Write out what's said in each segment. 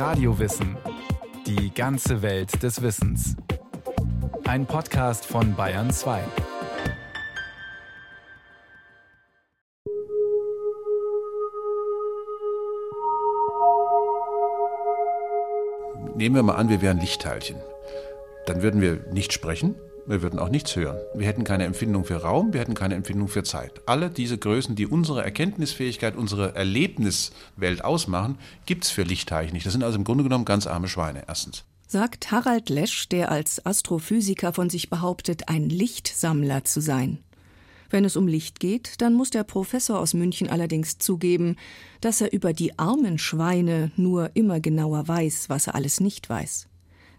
Radiowissen. Die ganze Welt des Wissens. Ein Podcast von Bayern 2. Nehmen wir mal an, wir wären Lichtteilchen. Dann würden wir nicht sprechen, wir würden auch nichts hören. Wir hätten keine Empfindung für Raum, wir hätten keine Empfindung für Zeit. Alle diese Größen, die unsere Erkenntnisfähigkeit, unsere Erlebniswelt ausmachen, gibt es für Lichtteilchen nicht. Das sind also im Grunde genommen ganz arme Schweine, erstens. Sagt Harald Lesch, der als Astrophysiker von sich behauptet, ein Lichtsammler zu sein. Wenn es um Licht geht, dann muss der Professor aus München allerdings zugeben, dass er über die armen Schweine nur immer genauer weiß, was er alles nicht weiß.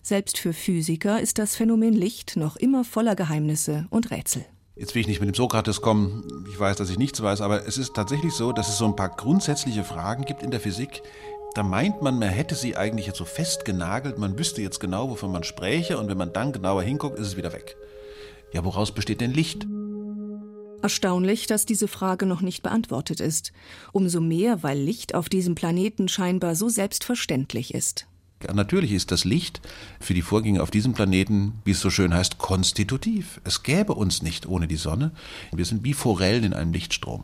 Selbst für Physiker ist das Phänomen Licht noch immer voller Geheimnisse und Rätsel. Jetzt will ich nicht mit dem Sokrates kommen, ich weiß, dass ich nichts weiß, aber es ist tatsächlich so, dass es so ein paar grundsätzliche Fragen gibt in der Physik. Da meint man, man hätte sie eigentlich jetzt so festgenagelt, man wüsste jetzt genau, wovon man spräche, und wenn man dann genauer hinguckt, ist es wieder weg. Ja, woraus besteht denn Licht? Erstaunlich, dass diese Frage noch nicht beantwortet ist. Umso mehr, weil Licht auf diesem Planeten scheinbar so selbstverständlich ist. Natürlich ist das Licht für die Vorgänge auf diesem Planeten, wie es so schön heißt, konstitutiv. Es gäbe uns nicht ohne die Sonne. Wir sind wie Forellen in einem Lichtstrom.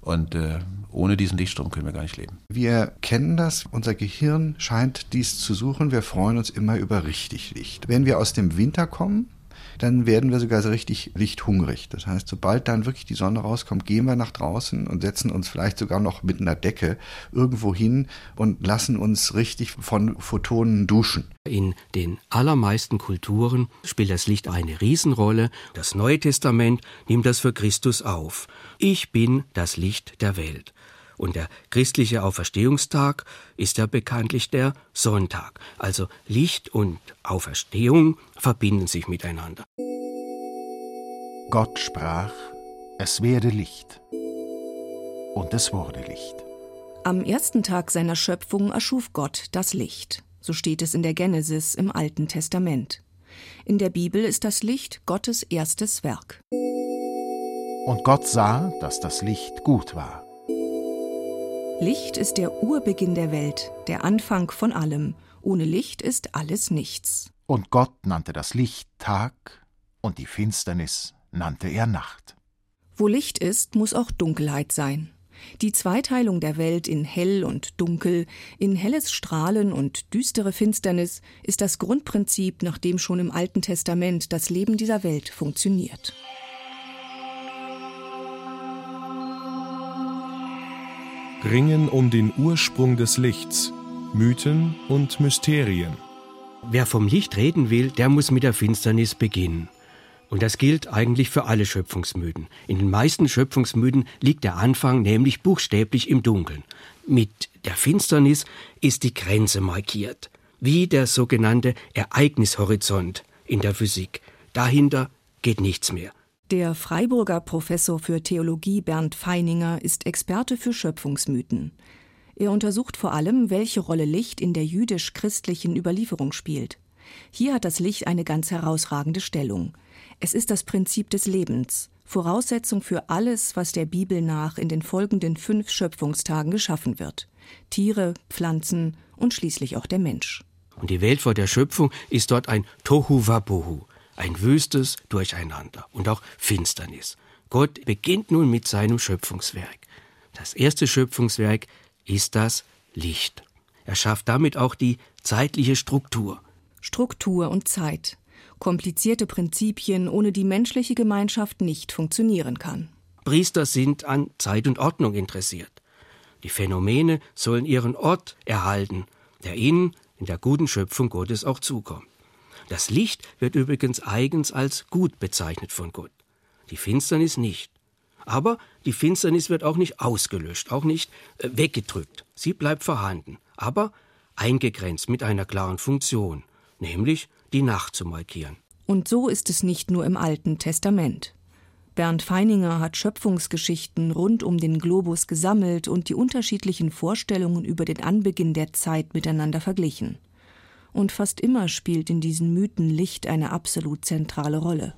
Und äh, ohne diesen Lichtstrom können wir gar nicht leben. Wir kennen das, unser Gehirn scheint dies zu suchen. Wir freuen uns immer über richtig Licht. Wenn wir aus dem Winter kommen, dann werden wir sogar so richtig lichthungrig. Das heißt, sobald dann wirklich die Sonne rauskommt, gehen wir nach draußen und setzen uns vielleicht sogar noch mit einer Decke irgendwo hin und lassen uns richtig von Photonen duschen. In den allermeisten Kulturen spielt das Licht eine Riesenrolle. Das Neue Testament nimmt das für Christus auf. Ich bin das Licht der Welt. Und der christliche Auferstehungstag ist ja bekanntlich der Sonntag. Also Licht und Auferstehung verbinden sich miteinander. Gott sprach, es werde Licht. Und es wurde Licht. Am ersten Tag seiner Schöpfung erschuf Gott das Licht. So steht es in der Genesis im Alten Testament. In der Bibel ist das Licht Gottes erstes Werk. Und Gott sah, dass das Licht gut war. Licht ist der Urbeginn der Welt, der Anfang von allem. Ohne Licht ist alles nichts. Und Gott nannte das Licht Tag und die Finsternis nannte er Nacht. Wo Licht ist, muss auch Dunkelheit sein. Die Zweiteilung der Welt in hell und dunkel, in helles Strahlen und düstere Finsternis ist das Grundprinzip, nach dem schon im Alten Testament das Leben dieser Welt funktioniert. Ringen um den Ursprung des Lichts, Mythen und Mysterien. Wer vom Licht reden will, der muss mit der Finsternis beginnen. Und das gilt eigentlich für alle Schöpfungsmythen. In den meisten Schöpfungsmythen liegt der Anfang nämlich buchstäblich im Dunkeln. Mit der Finsternis ist die Grenze markiert, wie der sogenannte Ereignishorizont in der Physik. Dahinter geht nichts mehr. Der Freiburger Professor für Theologie Bernd Feininger ist Experte für Schöpfungsmythen. Er untersucht vor allem, welche Rolle Licht in der jüdisch-christlichen Überlieferung spielt. Hier hat das Licht eine ganz herausragende Stellung. Es ist das Prinzip des Lebens, Voraussetzung für alles, was der Bibel nach in den folgenden fünf Schöpfungstagen geschaffen wird. Tiere, Pflanzen und schließlich auch der Mensch. Und die Welt vor der Schöpfung ist dort ein Tohu Wabohu, ein wüstes Durcheinander und auch Finsternis. Gott beginnt nun mit seinem Schöpfungswerk. Das erste Schöpfungswerk ist das Licht. Er schafft damit auch die zeitliche Struktur. Struktur und Zeit. Komplizierte Prinzipien, ohne die menschliche Gemeinschaft nicht funktionieren kann. Priester sind an Zeit und Ordnung interessiert. Die Phänomene sollen ihren Ort erhalten, der ihnen in der guten Schöpfung Gottes auch zukommt. Das Licht wird übrigens eigens als gut bezeichnet von Gott, die Finsternis nicht. Aber die Finsternis wird auch nicht ausgelöscht, auch nicht äh, weggedrückt. Sie bleibt vorhanden, aber eingegrenzt mit einer klaren Funktion, nämlich die Nacht zu markieren. Und so ist es nicht nur im Alten Testament. Bernd Feininger hat Schöpfungsgeschichten rund um den Globus gesammelt und die unterschiedlichen Vorstellungen über den Anbeginn der Zeit miteinander verglichen und fast immer spielt in diesen Mythen Licht eine absolut zentrale Rolle.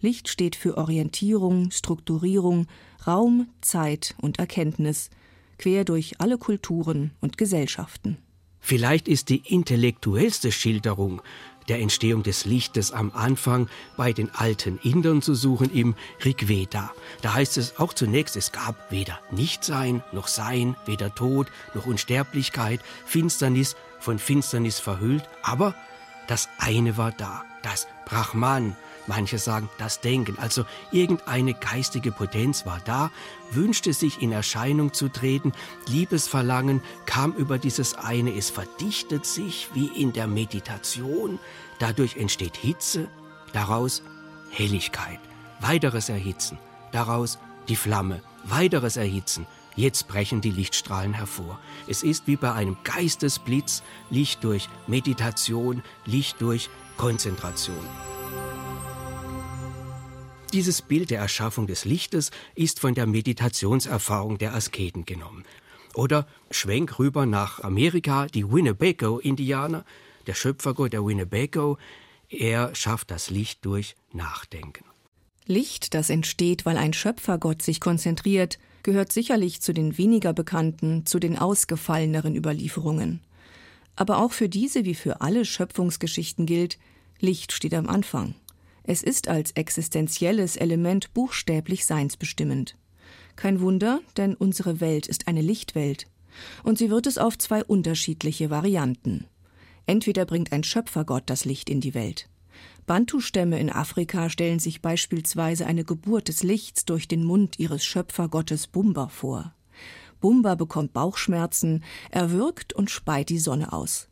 Licht steht für Orientierung, Strukturierung, Raum, Zeit und Erkenntnis, quer durch alle Kulturen und Gesellschaften. Vielleicht ist die intellektuellste Schilderung der Entstehung des Lichtes am Anfang bei den alten Indern zu suchen im Rigveda. Da heißt es auch zunächst, es gab weder Nichtsein noch Sein, weder Tod noch Unsterblichkeit, Finsternis von Finsternis verhüllt, aber das eine war da, das Brahman, manche sagen das Denken, also irgendeine geistige Potenz war da, wünschte sich in Erscheinung zu treten, Liebesverlangen kam über dieses eine, es verdichtet sich wie in der Meditation, dadurch entsteht Hitze, daraus Helligkeit, weiteres Erhitzen, daraus die Flamme, weiteres Erhitzen, Jetzt brechen die Lichtstrahlen hervor. Es ist wie bei einem Geistesblitz, Licht durch Meditation, Licht durch Konzentration. Dieses Bild der Erschaffung des Lichtes ist von der Meditationserfahrung der Asketen genommen. Oder schwenk rüber nach Amerika, die Winnebago-Indianer, der Schöpfergott der Winnebago, er schafft das Licht durch Nachdenken. Licht, das entsteht, weil ein Schöpfergott sich konzentriert, gehört sicherlich zu den weniger bekannten, zu den ausgefalleneren Überlieferungen. Aber auch für diese wie für alle Schöpfungsgeschichten gilt, Licht steht am Anfang. Es ist als existenzielles Element buchstäblich seinsbestimmend. Kein Wunder, denn unsere Welt ist eine Lichtwelt. Und sie wird es auf zwei unterschiedliche Varianten. Entweder bringt ein Schöpfergott das Licht in die Welt. Bantu-Stämme in Afrika stellen sich beispielsweise eine Geburt des Lichts durch den Mund ihres Schöpfergottes Bumba vor. Bumba bekommt Bauchschmerzen, er wirkt und speit die Sonne aus.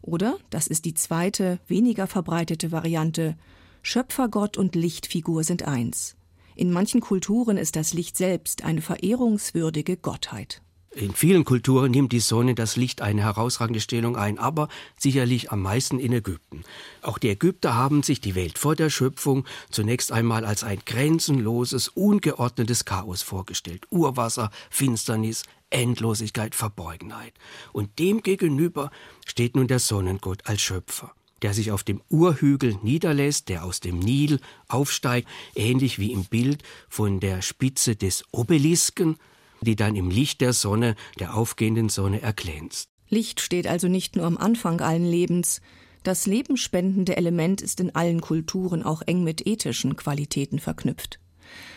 Oder, das ist die zweite, weniger verbreitete Variante, Schöpfergott und Lichtfigur sind eins. In manchen Kulturen ist das Licht selbst eine verehrungswürdige Gottheit. In vielen Kulturen nimmt die Sonne das Licht eine herausragende Stellung ein, aber sicherlich am meisten in Ägypten. Auch die Ägypter haben sich die Welt vor der Schöpfung zunächst einmal als ein grenzenloses, ungeordnetes Chaos vorgestellt. Urwasser, Finsternis, Endlosigkeit, Verborgenheit. Und dem gegenüber steht nun der Sonnengott als Schöpfer der sich auf dem Urhügel niederlässt, der aus dem Nil aufsteigt, ähnlich wie im Bild von der Spitze des Obelisken die dann im Licht der Sonne, der aufgehenden Sonne, erglänzt. Licht steht also nicht nur am Anfang allen Lebens. Das lebenspendende Element ist in allen Kulturen auch eng mit ethischen Qualitäten verknüpft.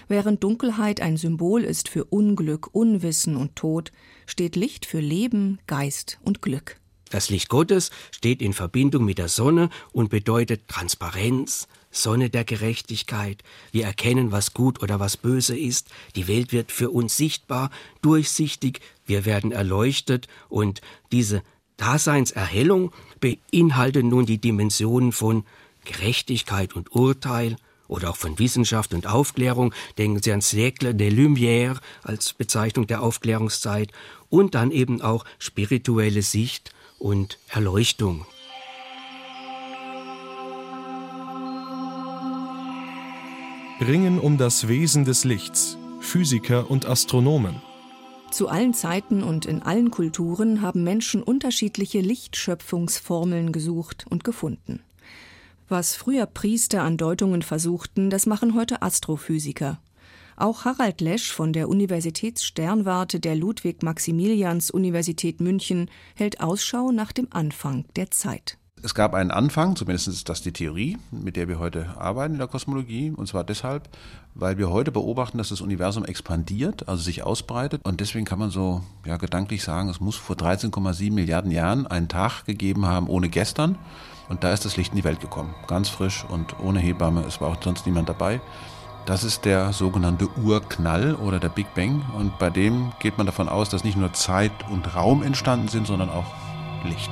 Während Dunkelheit ein Symbol ist für Unglück, Unwissen und Tod, steht Licht für Leben, Geist und Glück. Das Licht Gottes steht in Verbindung mit der Sonne und bedeutet Transparenz, Sonne der Gerechtigkeit. Wir erkennen, was gut oder was böse ist. Die Welt wird für uns sichtbar, durchsichtig. Wir werden erleuchtet und diese Daseinserhellung beinhaltet nun die Dimensionen von Gerechtigkeit und Urteil oder auch von Wissenschaft und Aufklärung. Denken Sie an Siècle de Lumière als Bezeichnung der Aufklärungszeit und dann eben auch spirituelle Sicht und Erleuchtung. ringen um das Wesen des Lichts, Physiker und Astronomen. Zu allen Zeiten und in allen Kulturen haben Menschen unterschiedliche Lichtschöpfungsformeln gesucht und gefunden. Was früher Priester an Deutungen versuchten, das machen heute Astrophysiker. Auch Harald Lesch von der Universitätssternwarte der Ludwig-Maximilians-Universität München hält Ausschau nach dem Anfang der Zeit. Es gab einen Anfang, zumindest ist das die Theorie, mit der wir heute arbeiten in der Kosmologie. Und zwar deshalb, weil wir heute beobachten, dass das Universum expandiert, also sich ausbreitet. Und deswegen kann man so ja, gedanklich sagen, es muss vor 13,7 Milliarden Jahren einen Tag gegeben haben ohne gestern. Und da ist das Licht in die Welt gekommen. Ganz frisch und ohne Hebamme. Es war auch sonst niemand dabei. Das ist der sogenannte Urknall oder der Big Bang. Und bei dem geht man davon aus, dass nicht nur Zeit und Raum entstanden sind, sondern auch Licht.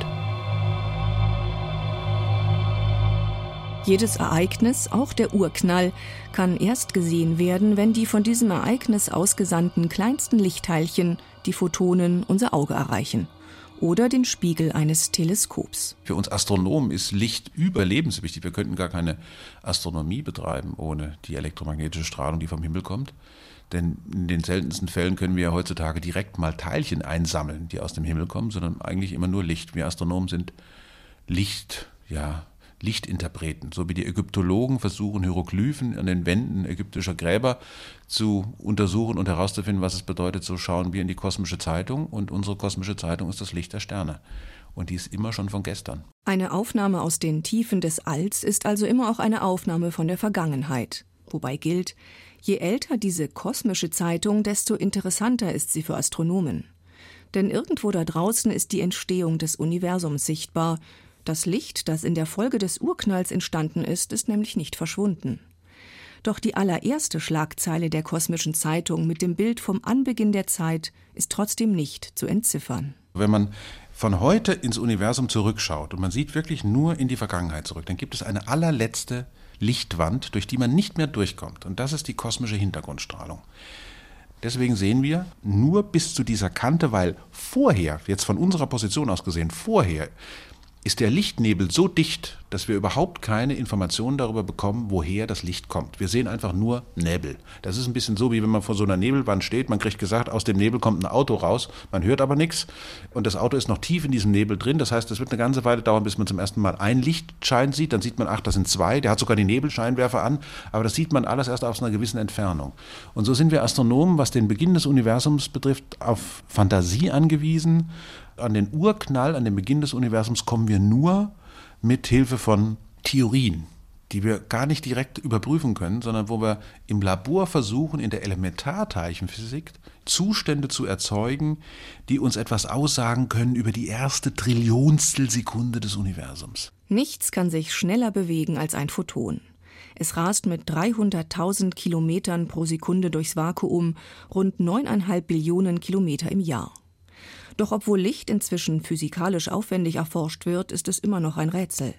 Jedes Ereignis, auch der Urknall, kann erst gesehen werden, wenn die von diesem Ereignis ausgesandten kleinsten Lichtteilchen, die Photonen, unser Auge erreichen oder den Spiegel eines Teleskops. Für uns Astronomen ist Licht überlebenswichtig. Wir könnten gar keine Astronomie betreiben ohne die elektromagnetische Strahlung, die vom Himmel kommt. Denn in den seltensten Fällen können wir ja heutzutage direkt mal Teilchen einsammeln, die aus dem Himmel kommen, sondern eigentlich immer nur Licht. Wir Astronomen sind Licht, ja, Lichtinterpreten, so wie die Ägyptologen versuchen, Hieroglyphen an den Wänden ägyptischer Gräber zu untersuchen und herauszufinden, was es bedeutet, so schauen wir in die kosmische Zeitung und unsere kosmische Zeitung ist das Licht der Sterne. und die ist immer schon von gestern. Eine Aufnahme aus den Tiefen des Alls ist also immer auch eine Aufnahme von der Vergangenheit. Wobei gilt, je älter diese kosmische Zeitung, desto interessanter ist sie für Astronomen. Denn irgendwo da draußen ist die Entstehung des Universums sichtbar. Das Licht, das in der Folge des Urknalls entstanden ist, ist nämlich nicht verschwunden. Doch die allererste Schlagzeile der kosmischen Zeitung mit dem Bild vom Anbeginn der Zeit ist trotzdem nicht zu entziffern. Wenn man von heute ins Universum zurückschaut und man sieht wirklich nur in die Vergangenheit zurück, dann gibt es eine allerletzte Lichtwand, durch die man nicht mehr durchkommt. Und das ist die kosmische Hintergrundstrahlung. Deswegen sehen wir nur bis zu dieser Kante, weil vorher, jetzt von unserer Position aus gesehen, vorher ist der Lichtnebel so dicht, dass wir überhaupt keine Informationen darüber bekommen, woher das Licht kommt. Wir sehen einfach nur Nebel. Das ist ein bisschen so, wie wenn man vor so einer Nebelwand steht. Man kriegt gesagt, aus dem Nebel kommt ein Auto raus, man hört aber nichts und das Auto ist noch tief in diesem Nebel drin. Das heißt, es wird eine ganze Weile dauern, bis man zum ersten Mal einen Lichtschein sieht. Dann sieht man, ach, das sind zwei. Der hat sogar die Nebelscheinwerfer an, aber das sieht man alles erst aus einer gewissen Entfernung. Und so sind wir Astronomen, was den Beginn des Universums betrifft, auf Fantasie angewiesen an den Urknall, an den Beginn des Universums kommen wir nur mit Hilfe von Theorien, die wir gar nicht direkt überprüfen können, sondern wo wir im Labor versuchen, in der Elementarteilchenphysik Zustände zu erzeugen, die uns etwas aussagen können über die erste Trillionstelsekunde des Universums. Nichts kann sich schneller bewegen als ein Photon. Es rast mit 300.000 Kilometern pro Sekunde durchs Vakuum, rund 9,5 Billionen Kilometer im Jahr. Doch obwohl Licht inzwischen physikalisch aufwendig erforscht wird, ist es immer noch ein Rätsel.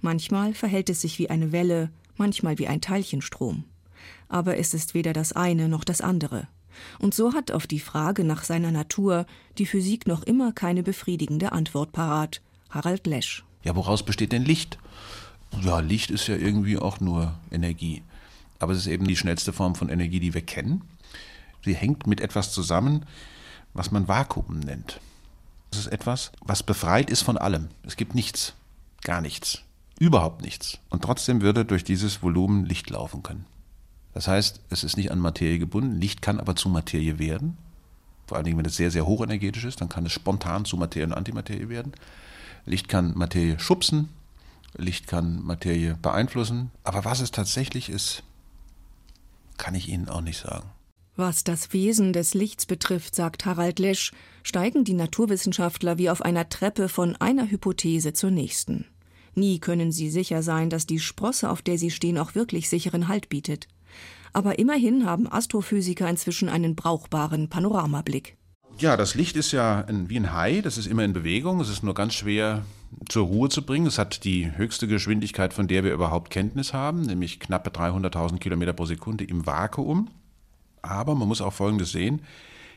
Manchmal verhält es sich wie eine Welle, manchmal wie ein Teilchenstrom. Aber es ist weder das eine noch das andere. Und so hat auf die Frage nach seiner Natur die Physik noch immer keine befriedigende Antwort parat. Harald Lesch. Ja, woraus besteht denn Licht? Ja, Licht ist ja irgendwie auch nur Energie. Aber es ist eben die schnellste Form von Energie, die wir kennen. Sie hängt mit etwas zusammen, was man Vakuum nennt. Das ist etwas, was befreit ist von allem. Es gibt nichts, gar nichts, überhaupt nichts. Und trotzdem würde durch dieses Volumen Licht laufen können. Das heißt, es ist nicht an Materie gebunden. Licht kann aber zu Materie werden. Vor allen Dingen, wenn es sehr, sehr hochenergetisch ist, dann kann es spontan zu Materie und Antimaterie werden. Licht kann Materie schubsen, Licht kann Materie beeinflussen. Aber was es tatsächlich ist, kann ich Ihnen auch nicht sagen. Was das Wesen des Lichts betrifft, sagt Harald Lesch, steigen die Naturwissenschaftler wie auf einer Treppe von einer Hypothese zur nächsten. Nie können sie sicher sein, dass die Sprosse, auf der sie stehen, auch wirklich sicheren Halt bietet. Aber immerhin haben Astrophysiker inzwischen einen brauchbaren Panoramablick. Ja, das Licht ist ja ein, wie ein Hai, das ist immer in Bewegung, es ist nur ganz schwer zur Ruhe zu bringen. Es hat die höchste Geschwindigkeit, von der wir überhaupt Kenntnis haben, nämlich knappe 300.000 Kilometer pro Sekunde im Vakuum. Aber man muss auch Folgendes sehen.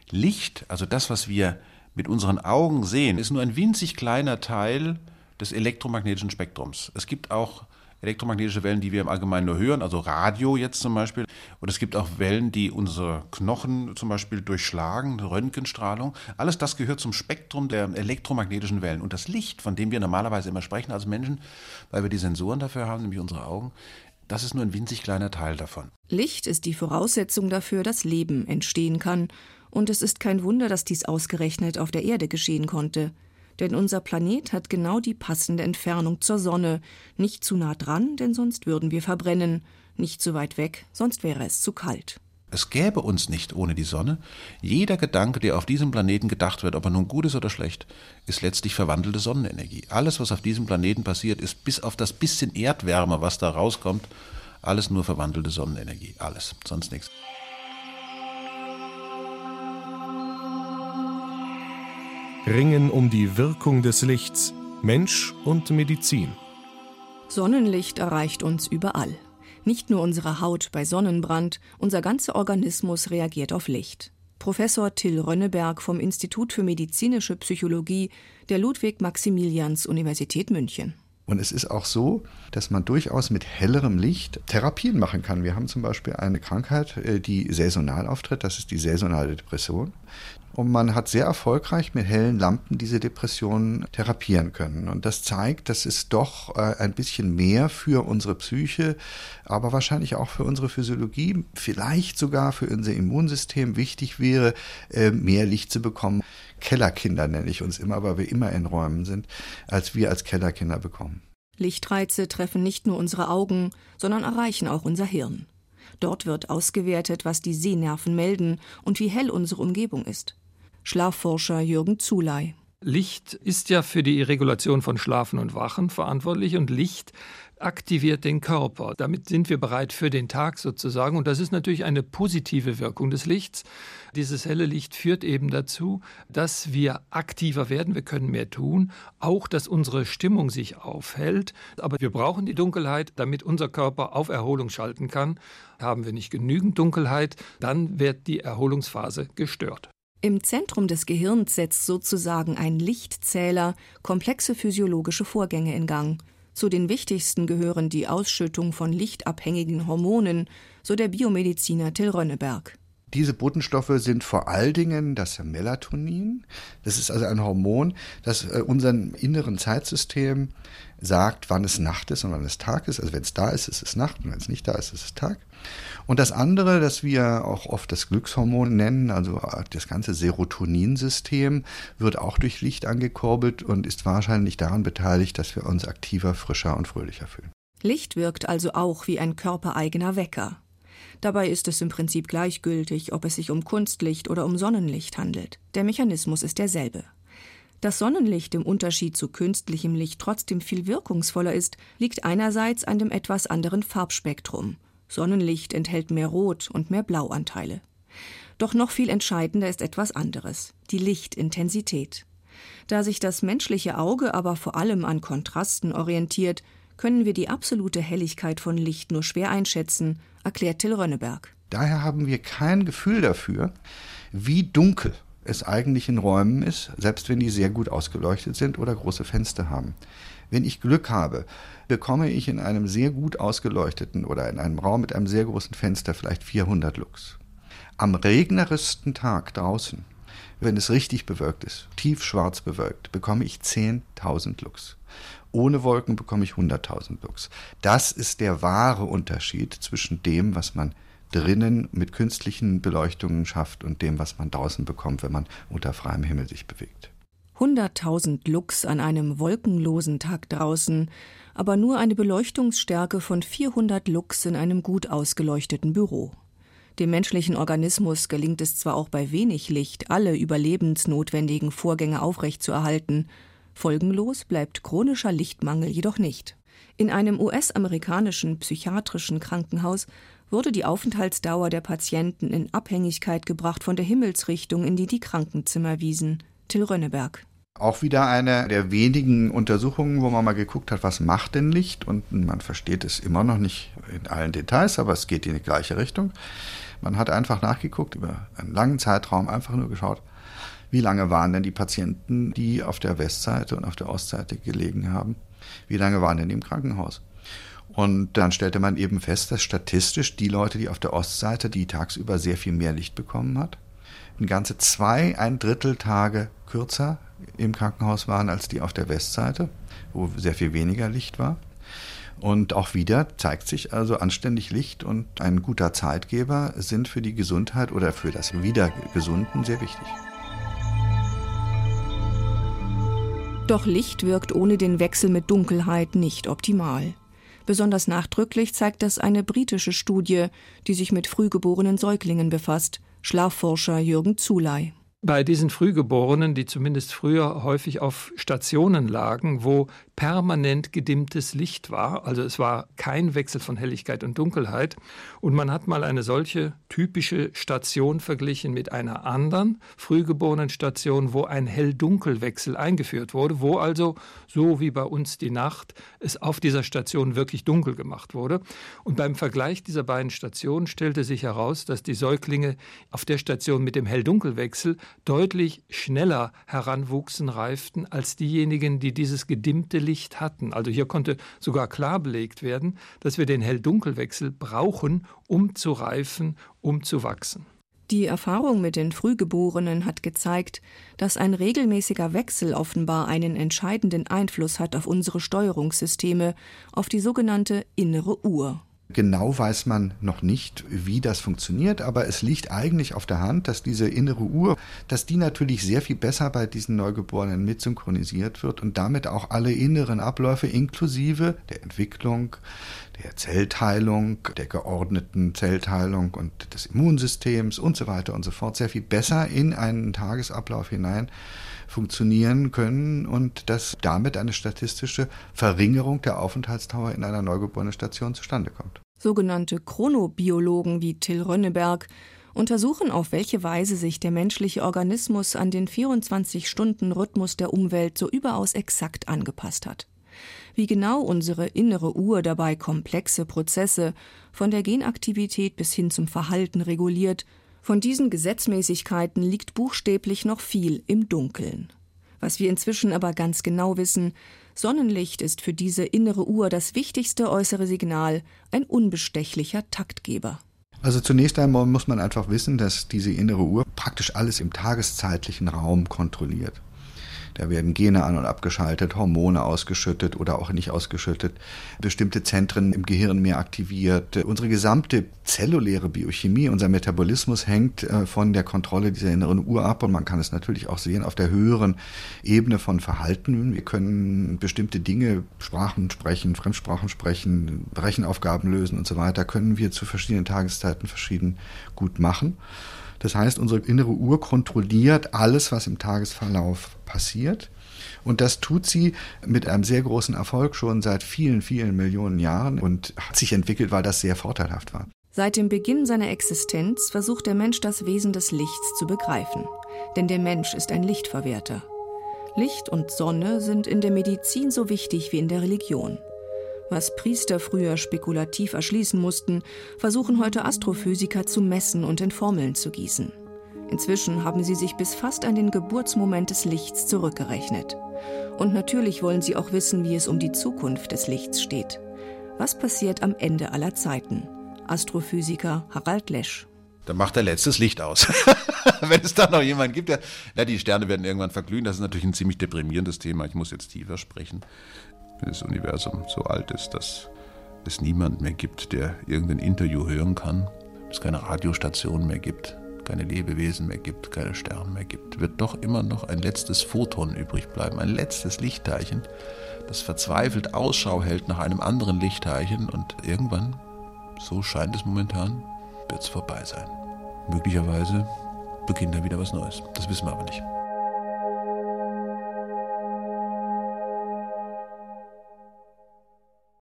Licht, also das, was wir mit unseren Augen sehen, ist nur ein winzig kleiner Teil des elektromagnetischen Spektrums. Es gibt auch elektromagnetische Wellen, die wir im Allgemeinen nur hören, also Radio jetzt zum Beispiel. Und es gibt auch Wellen, die unsere Knochen zum Beispiel durchschlagen, Röntgenstrahlung. Alles das gehört zum Spektrum der elektromagnetischen Wellen. Und das Licht, von dem wir normalerweise immer sprechen als Menschen, weil wir die Sensoren dafür haben, nämlich unsere Augen, das ist nur ein winzig kleiner Teil davon. Licht ist die Voraussetzung dafür, dass Leben entstehen kann. Und es ist kein Wunder, dass dies ausgerechnet auf der Erde geschehen konnte. Denn unser Planet hat genau die passende Entfernung zur Sonne. Nicht zu nah dran, denn sonst würden wir verbrennen. Nicht zu weit weg, sonst wäre es zu kalt. Es gäbe uns nicht ohne die Sonne. Jeder Gedanke, der auf diesem Planeten gedacht wird, ob er nun gut ist oder schlecht, ist letztlich verwandelte Sonnenenergie. Alles, was auf diesem Planeten passiert, ist bis auf das bisschen Erdwärme, was da rauskommt, alles nur verwandelte Sonnenenergie. Alles, sonst nichts. Ringen um die Wirkung des Lichts, Mensch und Medizin. Sonnenlicht erreicht uns überall. Nicht nur unsere Haut bei Sonnenbrand, unser ganzer Organismus reagiert auf Licht. Professor Till Rönneberg vom Institut für medizinische Psychologie der Ludwig-Maximilians-Universität München. Und es ist auch so, dass man durchaus mit hellerem Licht Therapien machen kann. Wir haben zum Beispiel eine Krankheit, äh, die saisonal auftritt, das ist die saisonale Depression. Und man hat sehr erfolgreich mit hellen Lampen diese Depressionen therapieren können. Und das zeigt, dass es doch äh, ein bisschen mehr für unsere Psyche, aber wahrscheinlich auch für unsere Physiologie, vielleicht sogar für unser Immunsystem wichtig wäre, äh, mehr Licht zu bekommen. Kellerkinder nenne ich uns immer, weil wir immer in Räumen sind, als wir als Kellerkinder bekommen. Lichtreize treffen nicht nur unsere Augen, sondern erreichen auch unser Hirn. Dort wird ausgewertet, was die Sehnerven melden und wie hell unsere Umgebung ist. Schlafforscher Jürgen Zuley. Licht ist ja für die Regulation von Schlafen und Wachen verantwortlich und Licht aktiviert den Körper. Damit sind wir bereit für den Tag sozusagen. Und das ist natürlich eine positive Wirkung des Lichts. Dieses helle Licht führt eben dazu, dass wir aktiver werden, wir können mehr tun, auch dass unsere Stimmung sich aufhält. Aber wir brauchen die Dunkelheit, damit unser Körper auf Erholung schalten kann. Haben wir nicht genügend Dunkelheit, dann wird die Erholungsphase gestört. Im Zentrum des Gehirns setzt sozusagen ein Lichtzähler komplexe physiologische Vorgänge in Gang. Zu den wichtigsten gehören die Ausschüttung von lichtabhängigen Hormonen, so der Biomediziner Till Rönneberg. Diese Botenstoffe sind vor allen Dingen das Melatonin. Das ist also ein Hormon, das äh, unserem inneren Zeitsystem sagt, wann es Nacht ist und wann es Tag ist. Also wenn es da ist, ist es Nacht und wenn es nicht da ist, ist es Tag. Und das andere, das wir auch oft das Glückshormon nennen, also das ganze Serotoninsystem, wird auch durch Licht angekurbelt und ist wahrscheinlich daran beteiligt, dass wir uns aktiver, frischer und fröhlicher fühlen. Licht wirkt also auch wie ein körpereigener Wecker. Dabei ist es im Prinzip gleichgültig, ob es sich um Kunstlicht oder um Sonnenlicht handelt. Der Mechanismus ist derselbe. Dass Sonnenlicht im Unterschied zu künstlichem Licht trotzdem viel wirkungsvoller ist, liegt einerseits an dem etwas anderen Farbspektrum. Sonnenlicht enthält mehr Rot- und mehr Blauanteile. Doch noch viel entscheidender ist etwas anderes, die Lichtintensität. Da sich das menschliche Auge aber vor allem an Kontrasten orientiert, können wir die absolute Helligkeit von Licht nur schwer einschätzen, erklärt Till Rönneberg. Daher haben wir kein Gefühl dafür, wie dunkel es eigentlich in Räumen ist, selbst wenn die sehr gut ausgeleuchtet sind oder große Fenster haben. Wenn ich Glück habe, bekomme ich in einem sehr gut ausgeleuchteten oder in einem Raum mit einem sehr großen Fenster vielleicht 400 Lux. Am regnerischsten Tag draußen, wenn es richtig bewölkt ist, tiefschwarz bewölkt, bekomme ich 10.000 Lux. Ohne Wolken bekomme ich 100.000 Lux. Das ist der wahre Unterschied zwischen dem, was man drinnen mit künstlichen Beleuchtungen schafft und dem, was man draußen bekommt, wenn man unter freiem Himmel sich bewegt. 100.000 Lux an einem wolkenlosen Tag draußen, aber nur eine Beleuchtungsstärke von 400 Lux in einem gut ausgeleuchteten Büro. Dem menschlichen Organismus gelingt es zwar auch bei wenig Licht, alle überlebensnotwendigen Vorgänge aufrechtzuerhalten, Folgenlos bleibt chronischer Lichtmangel jedoch nicht. In einem US-amerikanischen psychiatrischen Krankenhaus wurde die Aufenthaltsdauer der Patienten in Abhängigkeit gebracht von der Himmelsrichtung, in die die Krankenzimmer wiesen. Till Rönneberg. Auch wieder eine der wenigen Untersuchungen, wo man mal geguckt hat, was macht denn Licht? Und man versteht es immer noch nicht in allen Details, aber es geht in die gleiche Richtung. Man hat einfach nachgeguckt, über einen langen Zeitraum einfach nur geschaut, wie lange waren denn die Patienten, die auf der Westseite und auf der Ostseite gelegen haben? Wie lange waren denn die im Krankenhaus? Und dann stellte man eben fest, dass statistisch die Leute, die auf der Ostseite, die tagsüber sehr viel mehr Licht bekommen hat, ein ganze zwei, ein Drittel Tage kürzer im Krankenhaus waren als die auf der Westseite, wo sehr viel weniger Licht war. Und auch wieder zeigt sich also anständig Licht und ein guter Zeitgeber sind für die Gesundheit oder für das Wiedergesunden sehr wichtig. Doch Licht wirkt ohne den Wechsel mit Dunkelheit nicht optimal. Besonders nachdrücklich zeigt das eine britische Studie, die sich mit frühgeborenen Säuglingen befasst. Schlafforscher Jürgen Zuley bei diesen Frühgeborenen, die zumindest früher häufig auf Stationen lagen, wo permanent gedimmtes Licht war, also es war kein Wechsel von Helligkeit und Dunkelheit, und man hat mal eine solche typische Station verglichen mit einer anderen frühgeborenen Station, wo ein Hell-Dunkel-Wechsel eingeführt wurde, wo also, so wie bei uns die Nacht, es auf dieser Station wirklich dunkel gemacht wurde. Und beim Vergleich dieser beiden Stationen stellte sich heraus, dass die Säuglinge auf der Station mit dem Hell-Dunkel-Wechsel deutlich schneller heranwuchsen, reiften als diejenigen, die dieses gedimmte Licht hatten. Also hier konnte sogar klar belegt werden, dass wir den Hell-Dunkel-Wechsel brauchen, um zu reifen, um zu wachsen. Die Erfahrung mit den Frühgeborenen hat gezeigt, dass ein regelmäßiger Wechsel offenbar einen entscheidenden Einfluss hat auf unsere Steuerungssysteme, auf die sogenannte innere Uhr. Genau weiß man noch nicht, wie das funktioniert, aber es liegt eigentlich auf der Hand, dass diese innere Uhr, dass die natürlich sehr viel besser bei diesen Neugeborenen mitsynchronisiert wird und damit auch alle inneren Abläufe inklusive der Entwicklung, der Zellteilung, der geordneten Zellteilung und des Immunsystems und so weiter und so fort sehr viel besser in einen Tagesablauf hinein funktionieren können und dass damit eine statistische Verringerung der Aufenthaltsdauer in einer Neugeborenenstation zustande kommt. Sogenannte Chronobiologen wie Till Rönneberg untersuchen, auf welche Weise sich der menschliche Organismus an den 24-Stunden-Rhythmus der Umwelt so überaus exakt angepasst hat. Wie genau unsere innere Uhr dabei komplexe Prozesse von der Genaktivität bis hin zum Verhalten reguliert, von diesen Gesetzmäßigkeiten liegt buchstäblich noch viel im Dunkeln. Was wir inzwischen aber ganz genau wissen, Sonnenlicht ist für diese innere Uhr das wichtigste äußere Signal, ein unbestechlicher Taktgeber. Also zunächst einmal muss man einfach wissen, dass diese innere Uhr praktisch alles im tageszeitlichen Raum kontrolliert. Da werden Gene an und abgeschaltet, Hormone ausgeschüttet oder auch nicht ausgeschüttet, bestimmte Zentren im Gehirn mehr aktiviert. Unsere gesamte zelluläre Biochemie, unser Metabolismus hängt äh, von der Kontrolle dieser inneren Uhr ab und man kann es natürlich auch sehen auf der höheren Ebene von Verhalten. Wir können bestimmte Dinge, Sprachen sprechen, Fremdsprachen sprechen, Rechenaufgaben lösen und so weiter, können wir zu verschiedenen Tageszeiten verschieden gut machen. Das heißt, unsere innere Uhr kontrolliert alles, was im Tagesverlauf passiert. Und das tut sie mit einem sehr großen Erfolg schon seit vielen, vielen Millionen Jahren und hat sich entwickelt, weil das sehr vorteilhaft war. Seit dem Beginn seiner Existenz versucht der Mensch das Wesen des Lichts zu begreifen. Denn der Mensch ist ein Lichtverwerter. Licht und Sonne sind in der Medizin so wichtig wie in der Religion. Was Priester früher spekulativ erschließen mussten, versuchen heute Astrophysiker zu messen und in Formeln zu gießen. Inzwischen haben sie sich bis fast an den Geburtsmoment des Lichts zurückgerechnet. Und natürlich wollen sie auch wissen, wie es um die Zukunft des Lichts steht. Was passiert am Ende aller Zeiten? Astrophysiker Harald Lesch. Dann macht er letztes Licht aus. Wenn es da noch jemanden gibt, der. Na, die Sterne werden irgendwann verglühen. Das ist natürlich ein ziemlich deprimierendes Thema. Ich muss jetzt tiefer sprechen das Universum so alt ist, dass es niemand mehr gibt, der irgendein Interview hören kann, es keine Radiostation mehr gibt, keine Lebewesen mehr gibt, keine Sterne mehr gibt, wird doch immer noch ein letztes Photon übrig bleiben, ein letztes Lichtteilchen, das verzweifelt Ausschau hält nach einem anderen Lichtteilchen und irgendwann, so scheint es momentan, wird es vorbei sein. Möglicherweise beginnt da wieder was Neues. Das wissen wir aber nicht.